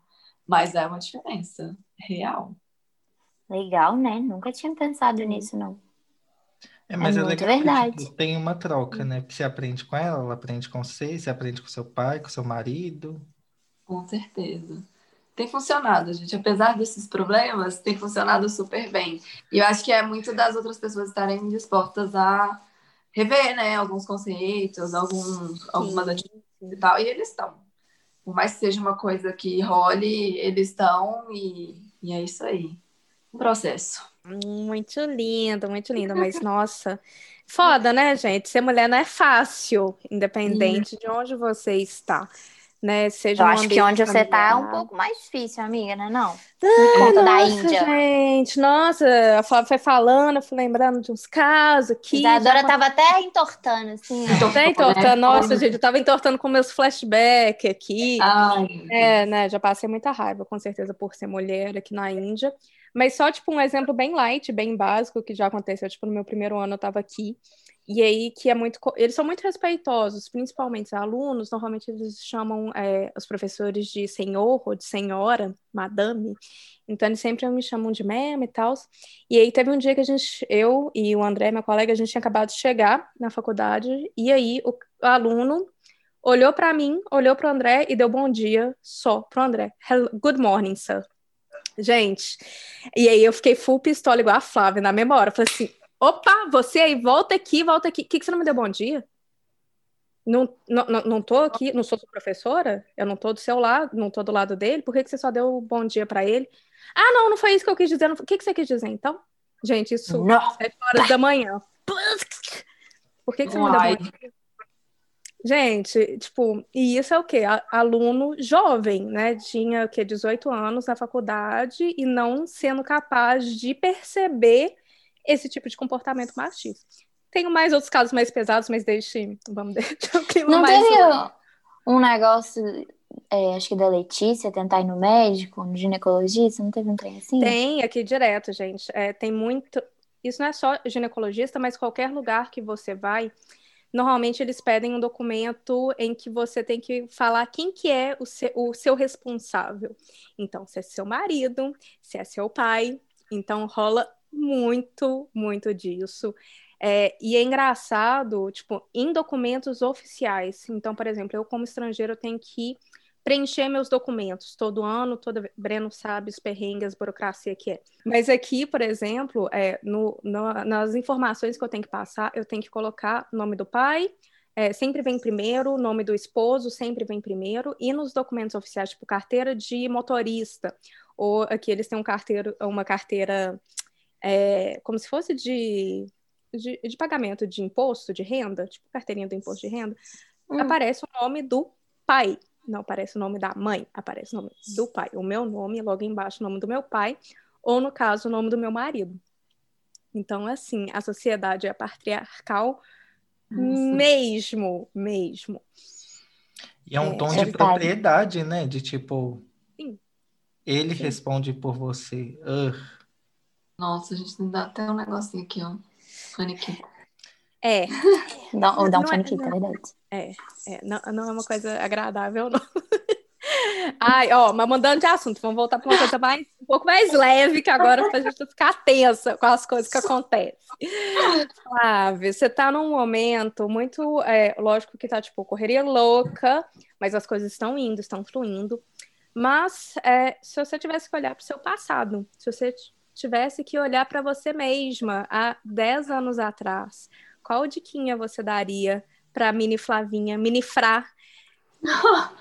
Mas é uma diferença real.
Legal, né? Nunca tinha pensado nisso, não.
É, mas é, é legal verdade. Tipo, tem uma troca, né? Você aprende com ela, ela aprende com você, você aprende com seu pai, com seu marido.
Com certeza. Tem funcionado, gente. Apesar desses problemas, tem funcionado super bem. E eu acho que é muito das outras pessoas estarem dispostas a rever, né? Alguns conceitos, alguns, algumas atitudes e tal. E eles estão. Por mais que seja uma coisa que role, eles estão e, e é isso aí. Um processo.
Muito lindo, muito lindo. Mas, [laughs] nossa, foda, né, gente? Ser mulher não é fácil, independente de onde você está né? Seja
eu acho que onde você tá é um pouco mais difícil, amiga, né? Não. Ah, conta da Índia.
Gente, nossa, a Flávia foi falando, eu fui lembrando de uns casos aqui.
A Dora já... tava até entortando, assim.
Até entortando, nossa, gente, eu tava entortando com meus flashbacks aqui. Ai. É, né? Já passei muita raiva, com certeza, por ser mulher aqui na Índia. Mas só, tipo, um exemplo bem light, bem básico, que já aconteceu, tipo, no meu primeiro ano eu tava aqui. E aí que é muito. Eles são muito respeitosos, principalmente os alunos. Normalmente eles chamam é, os professores de senhor ou de senhora, madame. Então eles sempre me chamam de meme e tal. E aí teve um dia que a gente, eu e o André, meu colega, a gente tinha acabado de chegar na faculdade. E aí o, o aluno olhou para mim, olhou para o André e deu bom dia só pro André. Hello, good morning, sir. Gente, e aí eu fiquei full pistola igual a Flávia na memória. Falei assim, Opa, você aí, volta aqui, volta aqui. O que, que você não me deu bom dia? Não, não, não tô aqui, não sou sua professora? Eu não tô do seu lado, não tô do lado dele. Por que, que você só deu bom dia para ele? Ah, não, não foi isso que eu quis dizer. O que, que você quis dizer, então? Gente, isso não. sete horas da manhã. Por que, que você não deu bom dia? Gente, tipo, e isso é o quê? Aluno jovem, né? Tinha o quê? 18 anos na faculdade e não sendo capaz de perceber esse tipo de comportamento machista. Tenho mais outros casos mais pesados, mas deixe, vamos [laughs] deixar o clima
Não
mais...
teve um negócio, é, acho que da Letícia, tentar ir no médico, no ginecologista, não teve um trem assim?
Tem, aqui direto, gente. É, tem muito... Isso não é só ginecologista, mas qualquer lugar que você vai, normalmente eles pedem um documento em que você tem que falar quem que é o seu, o seu responsável. Então, se é seu marido, se é seu pai, então rola muito, muito disso. É, e é engraçado, tipo, em documentos oficiais. Então, por exemplo, eu como estrangeiro tenho que preencher meus documentos todo ano, todo Breno sabe os perrengues, burocracia que é. Mas aqui, por exemplo, é, no, no, nas informações que eu tenho que passar, eu tenho que colocar nome do pai, é, sempre vem primeiro, nome do esposo sempre vem primeiro, e nos documentos oficiais, tipo carteira de motorista, ou aqui eles têm um carteiro, uma carteira é, como se fosse de, de, de, pagamento de imposto de renda, tipo carteirinha do imposto de renda, hum. aparece o nome do pai. Não aparece o nome da mãe, aparece o nome do pai. O meu nome, logo embaixo, o nome do meu pai, ou no caso, o nome do meu marido. Então, assim, a sociedade é patriarcal Nossa. mesmo, mesmo.
E é um é, tom de propriedade, né? De tipo, Sim. ele Sim. responde por você. Uh.
Nossa, a gente dá até um negocinho aqui, ó. Faniquito.
É, [laughs]
Dá, ou dá um
Não é-
faniquito, é verdade.
É, é, não, não é uma coisa agradável, não. [laughs] Ai, ó, mas mudando de assunto, vamos voltar para uma coisa mais, um pouco mais leve, que agora pra gente não ficar tensa com as coisas que acontecem. Flávia, você tá num momento muito, é, lógico que tá, tipo, correria louca, mas as coisas estão indo, estão fluindo. Mas é, se você tivesse que olhar para o seu passado, se você tivesse que olhar para você mesma há 10 anos atrás, qual diquinha você daria para mini Flavinha, mini Frá? [laughs]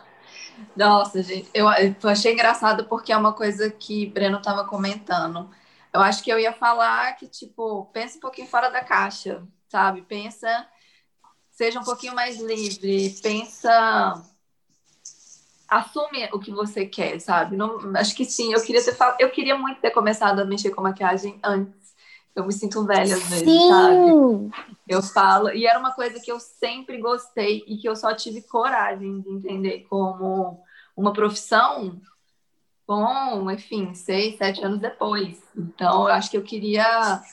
Nossa, gente, eu, eu achei engraçado porque é uma coisa que Breno estava comentando. Eu acho que eu ia falar que, tipo, pensa um pouquinho fora da caixa, sabe? Pensa, seja um pouquinho mais livre, pensa, assume o que você quer, sabe? Não, acho que sim, eu queria ter eu queria muito ter começado a mexer com maquiagem antes. Eu me sinto velha às vezes, sabe?
Sim!
Eu falo, e era uma coisa que eu sempre gostei e que eu só tive coragem de entender como uma profissão com, enfim, seis, sete anos depois. Então, eu acho que eu queria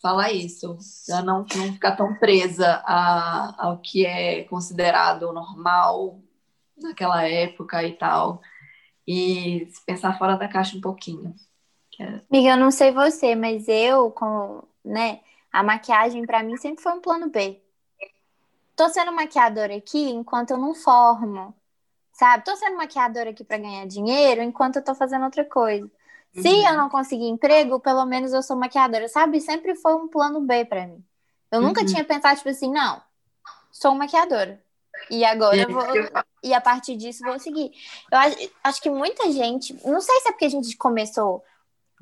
falar isso, para não, não ficar tão presa a, ao que é considerado normal naquela época e tal, e pensar fora da caixa um pouquinho. É-
Amiga, eu não sei você, mas eu, com, né, a maquiagem pra mim sempre foi um plano B. Tô sendo maquiadora aqui enquanto eu não formo, sabe? Tô sendo maquiadora aqui pra ganhar dinheiro enquanto eu tô fazendo outra coisa. Se
Uhum.
eu não conseguir emprego, pelo menos eu sou maquiadora, sabe? Sempre foi um plano B pra mim. Eu nunca
Uhum.
tinha pensado, tipo assim, não, sou maquiadora. E agora eu vou, e a partir disso vou seguir. Eu acho, acho que muita gente, não sei se é porque a gente começou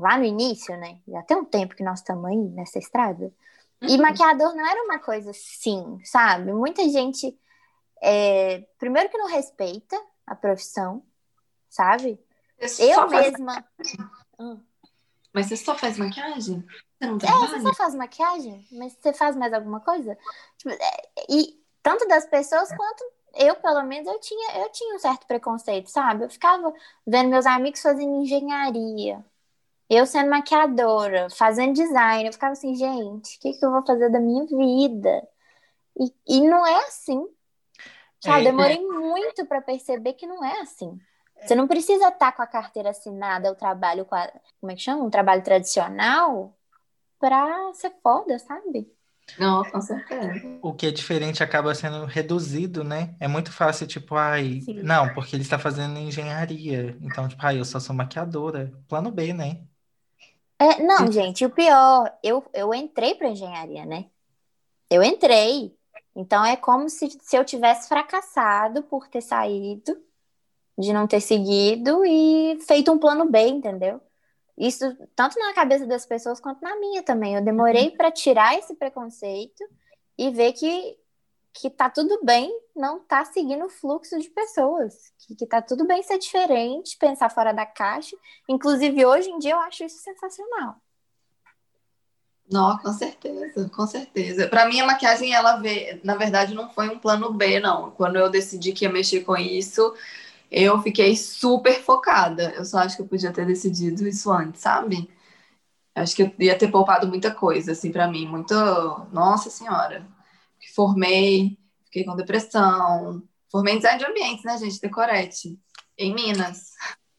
lá no início, né? Já tem um tempo que nós estamos aí nessa estrada. E
Uhum.
maquiador não era uma coisa assim, sabe? Muita gente, é, primeiro que não respeita a profissão, sabe?
Você
Eu mesma.
Mas você só faz maquiagem? Você não
É, você
trabalha?
só faz maquiagem? Mas você faz mais alguma coisa? Tipo, é, e tanto das pessoas quanto eu, pelo menos, eu tinha, eu tinha um certo preconceito, sabe? Eu ficava vendo meus amigos fazendo engenharia, eu sendo maquiadora, fazendo design, eu ficava assim, gente, o que, que eu vou fazer da minha vida? E, e não é assim. Sabe?
É,
Demorei muito para perceber que não é assim. Você não precisa estar com a carteira assinada, o trabalho com a, como é que chama? Um trabalho tradicional pra ser foda, sabe?
Não, com certeza.
O que é diferente acaba sendo reduzido, né? É muito fácil, tipo, ai,
Sim.
não, porque ele está fazendo engenharia. Então, tipo, ai, eu só sou maquiadora. Plano B, né?
É, não, gente, o pior, eu, eu entrei pra engenharia, né? Eu entrei. Então é como se, se eu tivesse fracassado por ter saído, de não ter seguido e feito um plano B, entendeu? Isso tanto na cabeça das pessoas quanto na minha também. Eu demorei para tirar esse preconceito e ver que, que tá tudo bem não tá seguindo o fluxo de pessoas. Que, que tá tudo bem ser diferente, pensar fora da caixa. Inclusive, hoje em dia, eu acho isso sensacional.
Não, com certeza, com certeza. Para mim, a maquiagem, ela vê, na verdade, não foi um plano B, não. Quando eu decidi que ia mexer com isso, eu fiquei super focada. Eu só acho que eu podia ter decidido isso antes, sabe? Acho que eu ia ter poupado muita coisa, assim, para mim. Muito. Nossa Senhora. Formei, fiquei com depressão. Formei em design de ambientes, né, gente? Decorete. Em Minas.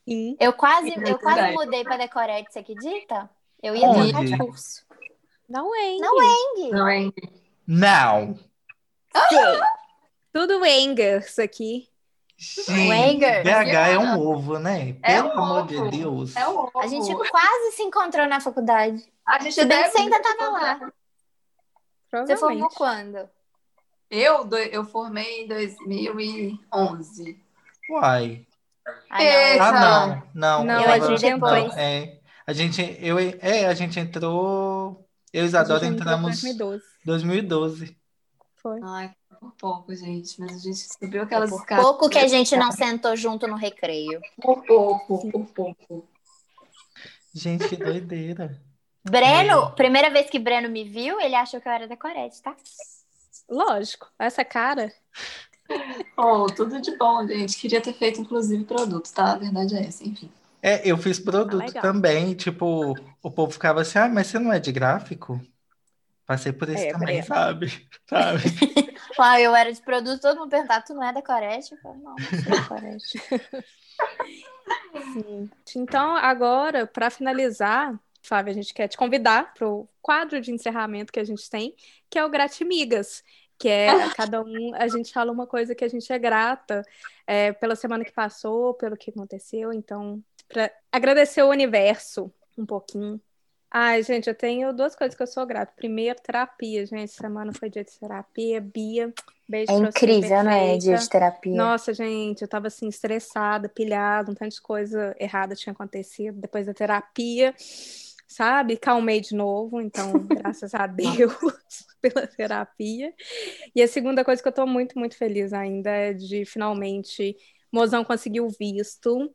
Sim.
Eu quase, eu quase mudei para Decorete, você acredita? Eu ia de curso.
Não é.
Não é,
Não?
Não!
Sei.
Tudo Engers aqui.
Gente. BH é um ovo, né?
É
Pelo
um
amor de
ovo.
Deus.
É o
A gente quase se encontrou na faculdade.
A gente
Se bem que
deve-
você ainda tava lá. Você formou quando?
Eu, do- eu formei em 2011.
Uai.
Ah,
Eita.
Ah,
não.
não. Não,
Não,
eu
a gente depois.
não, é. A gente, eu, é, a gente entrou. Eu e Isadora
entrou
entramos em
2012.
2012.
Foi.
Ai, por pouco, gente. Mas a gente subiu aquelas
Por
escadas.
pouco que a gente não sentou junto no recreio.
Por pouco, por pouco.
Gente, que doideira.
Breno, primeira vez que Breno me viu, ele achou que eu era Decorete, tá?
Lógico. Essa cara.
Oh, tudo de bom, gente. Queria ter feito, inclusive, produtos, tá? A verdade é essa, enfim.
É, eu fiz produto
legal.
também, tipo, o povo ficava assim, ah, mas você não é de gráfico? Passei por isso
É,
também,
Breno.
sabe? [laughs] Sabe? [laughs]
Ah, eu era de produto, todo mundo perguntava, tu não é da Corete? Eu falei, não, não sou da Corete. [laughs]
Sim. Então, agora, para finalizar, Flávia, a gente quer te convidar para o quadro de encerramento que a gente tem, que é o Gratimigas, que é [laughs] cada um, a gente fala uma coisa que a gente é grata é, pela semana que passou, pelo que aconteceu. Então, para agradecer o universo um pouquinho. Ai, gente, eu tenho duas coisas que eu sou grata. Primeiro, terapia, gente. Semana foi dia de terapia. Bia, beijo
É incrível, né? Dia de terapia.
Nossa, gente, eu tava assim, estressada, pilhada, um tanto de coisa errada tinha acontecido depois da terapia, sabe? Calmei de novo, então, [laughs] graças a Deus [laughs] pela terapia. E a segunda coisa que eu tô muito, muito feliz ainda é de finalmente Mozão conseguiu visto.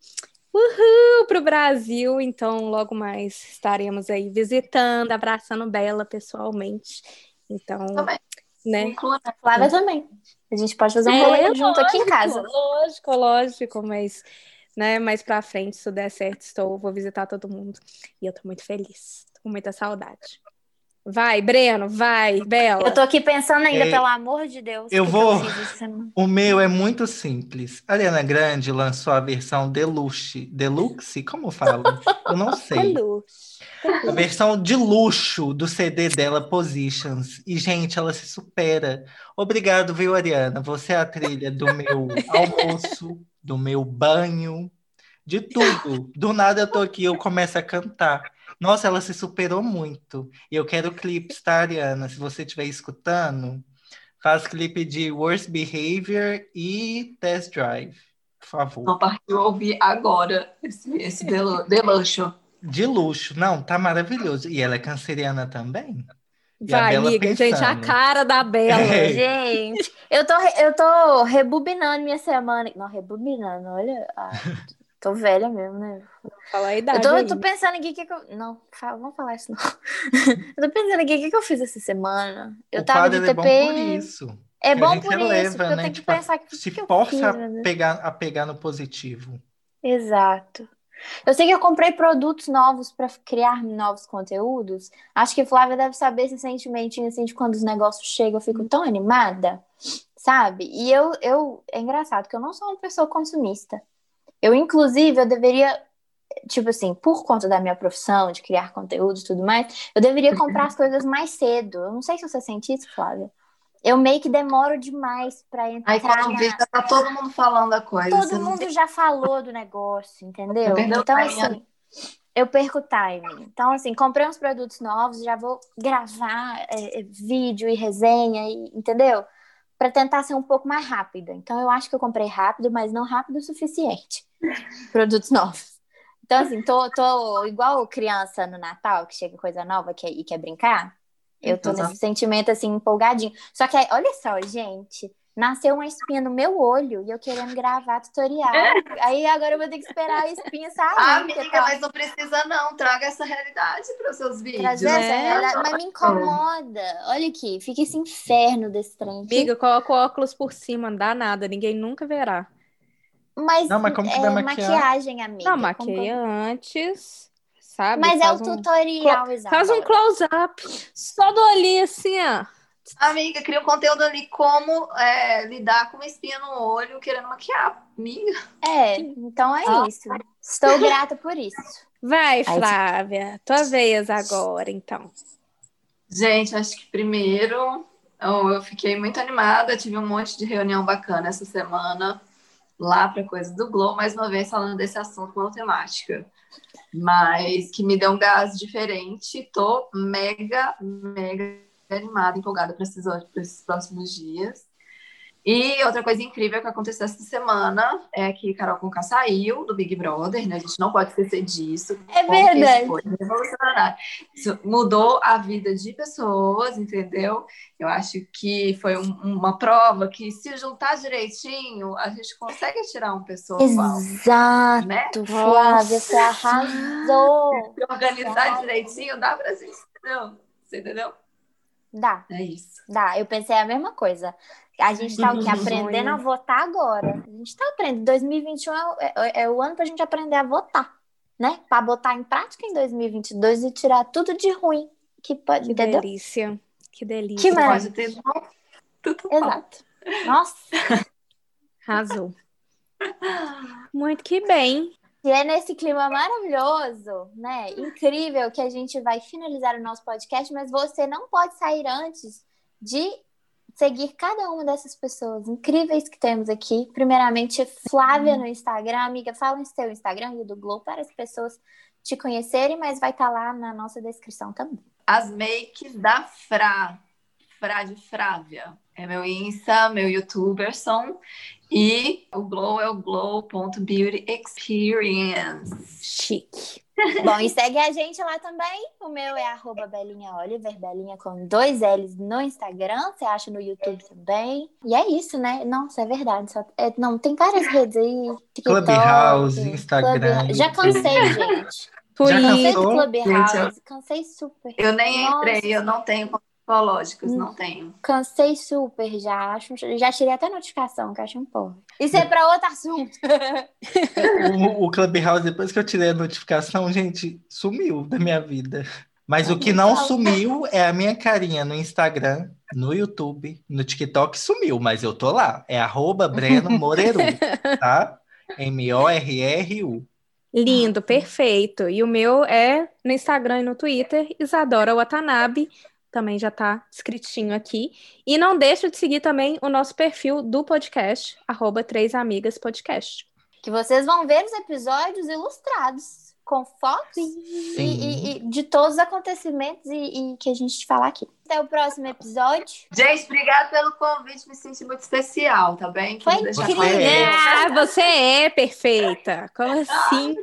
Uhul, pro Brasil, então logo mais estaremos aí visitando, abraçando Bela pessoalmente. Então,
Também.
né?
Inclua na
Flávia também. A gente pode fazer um
É,
rolê junto aqui em casa.
Lógico, lógico, mas né, mais pra frente, se tudo der certo, estou, vou visitar todo mundo. E eu tô muito feliz, tô com muita saudade. Vai, Breno, vai, Bela.
Eu tô aqui pensando ainda,
É,
pelo amor de Deus.
eu vou-
Que eu.
O meu é muito simples. A Ariana Grande lançou a versão Deluxe. Deluxe? Como fala? Eu não [laughs] sei.
Deluxe.
A versão de luxo do CD dela, Positions. E, gente, ela se supera. Obrigado, viu, Ariana? Você é a trilha do meu [laughs] almoço, do meu banho, de tudo. Do nada eu tô aqui, eu começo a cantar. Nossa, ela se superou muito. E eu quero clipes, tá, Ariana? Se você estiver escutando, faz clipe de Worst Behavior e Test Drive, por favor.
Não partiu ouvir agora esse, esse delu- deluxo.
De luxo. Não, tá maravilhoso. E ela é canceriana também? E a
Vai, amiga, gente, a cara da Bela. [laughs]
É.
Gente, eu tô, eu tô rebobinando minha semana. Não, rebobinando, olha. ah, [laughs] tô velha mesmo, né?
Fala a
Eu
idade
tô,
aí.
eu tô pensando aqui o que, que eu. Não, vamos falar isso não. [laughs] eu tô pensando aqui o que, que eu fiz essa semana. Eu
o
tava de
quadro é bom por
TP.
isso.
É
Que a
bom por isso,
releva,
porque eu
né?
tenho que
Tipo,
pensar que,
Se
que eu
força
fiz,
a
meu Deus.
pegar, a pegar no positivo.
Exato. Eu sei que eu comprei produtos novos para criar novos conteúdos. Acho que Flávia deve saber esse sentimentinho assim de quando os negócios chegam, eu fico tão animada, sabe? E eu, eu é engraçado que eu não sou uma pessoa consumista. Eu, inclusive, eu deveria, tipo assim, por conta da minha profissão de criar conteúdo e tudo mais, eu deveria comprar as coisas mais cedo. Eu não sei se você sente isso, Flávia. Eu meio que demoro demais para entrar
Aí quando
na...
vê, já tá todo mundo falando a coisa.
Todo mundo já falou do negócio, entendeu? Então, assim, eu perco o timing. Então, assim, comprei uns produtos novos, já vou gravar é, é, vídeo e resenha, e- entendeu? Para tentar ser um pouco mais rápida. Então, eu acho que eu comprei rápido, mas não rápido o suficiente. [laughs] Produtos novos. Então, assim, tô, tô igual criança no Natal, que chega coisa nova que, e quer brincar. Eu tô
Uhum.
nesse sentimento, assim, empolgadinho. Só que, aí, olha só, gente, nasceu uma espinha no meu olho e eu querendo gravar tutorial. Aí agora eu vou ter que esperar a espinha sair.
Ah, amiga,
tá-
mas não precisa não. Traga essa realidade para os seus vídeos.
Trazer
né?
essa realidade, mas me incomoda. Olha aqui, fica esse inferno desse trem. aqui.
Amiga, coloca o óculos por cima, não dá nada, ninguém nunca verá.
Mas,
Não, mas como que
é
vai maquiar?
maquiagem, amiga.
Não,
como
maqueia
que eu-
antes, sabe?
Mas é
Faz
o
um-
tutorial, exato.
Faz um close-up, só do olhinho assim, ó.
Amiga, cria um conteúdo ali como é, lidar com uma espinha no olho querendo maquiar. Amiga.
É, então é
Ah.
isso. Estou grata por isso.
Vai,
Aí-
Flávia, tua vez agora, então.
Gente, acho que primeiro eu, eu fiquei muito animada, tive um monte de reunião bacana essa semana lá para coisa do Glow, mais uma vez falando desse assunto com temática. Mas que me deu um gás diferente. Tô mega, mega animada, empolgada para esses, esses próximos dias. E outra coisa incrível que aconteceu essa semana é que Carol Conká saiu do Big Brother, né? A gente não pode esquecer disso.
É verdade.
foi revolucionário. Isso mudou a vida de pessoas, entendeu? Eu acho que foi um- uma prova que, se juntar direitinho, a gente consegue tirar um pessoal,
Exato,
né?
Flávia, você arrasou.
Se organizar direitinho, dá pra gente, entendeu? Você entendeu?
Dá,
É isso.
dá. Eu pensei a mesma coisa. A gente tá o quê? [laughs] Aprendendo a votar agora. A gente tá aprendendo. 2021 é, é- é o ano pra gente aprender a votar. né? Para botar em prática em 2022 e tirar tudo de ruim que pode,
Que
entendeu?
delícia. Que delícia.
Que.
Pode ter bom, tudo bom.
Exato. Nossa,
Arrasou. Muito que bem.
e é nesse clima maravilhoso, né? Incrível que a gente vai finalizar o nosso podcast, mas você não pode sair antes de seguir cada uma dessas pessoas incríveis que temos aqui. Primeiramente, Flávia no Instagram. Amiga, fala em seu Instagram e do Globo para as pessoas te conhecerem, mas vai estar lá na nossa descrição também.
As makes da Fra. Fra de Frávia. É meu Insta, meu YouTuberson. E o Glow é o glow.beauty experience.
Chique.
Bom, e segue a gente lá também. O meu é arroba Belinha Oliver, Belinha com dois L's no Instagram. Você acha no YouTube também. E é isso, né? Nossa, é verdade. Só- é, não, tem várias redes aí. TikTok,
Clubhouse, Instagram,
Clubhouse. Já cansei, gente.
Twitter.
Cansei do
cansou?
Clubhouse. Cansei super.
Eu nem
Nossa.
entrei, eu não tenho contas psicológicas, não tenho.
Cansei super já. Acho, já tirei até notificação, que eu acho um porra. Isso é pra outro assunto. [laughs]
O, o Clubhouse, depois que eu tirei a notificação, gente, sumiu da minha vida. Mas o que não sumiu é a minha carinha no Instagram, no YouTube, no TikTok sumiu, mas eu tô lá. É arroba Breno Moreru, [laughs] tá? M-O-R-R-U.
Lindo, perfeito. E o meu é no Instagram e no Twitter, Isadora Watanabe. Também já tá escritinho aqui. E não deixa de seguir também o nosso perfil do podcast, arroba Três Amigas Podcast.
Que vocês vão ver os episódios ilustrados, com fotos e, e- e de todos os acontecimentos e, e que a gente fala aqui. Até o próximo episódio.
Gente, obrigada pelo convite, me senti muito especial, tá bem?
Foi incrível.
é.
Ah, você é perfeita. Como assim?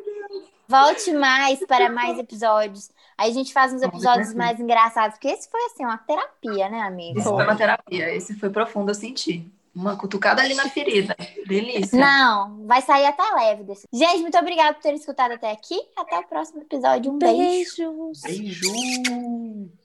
Volte mais para mais episódios. Aí a gente faz uns episódios mais engraçados, porque esse foi assim, uma terapia, né, amiga?
Isso foi uma terapia, esse foi profundo, eu senti. Uma cutucada ali na ferida. Delícia.
Não, vai sair até leve desse. Gente, muito obrigada por ter escutado até aqui. Até o próximo episódio. Um beijo.
Beijos.
Beijo!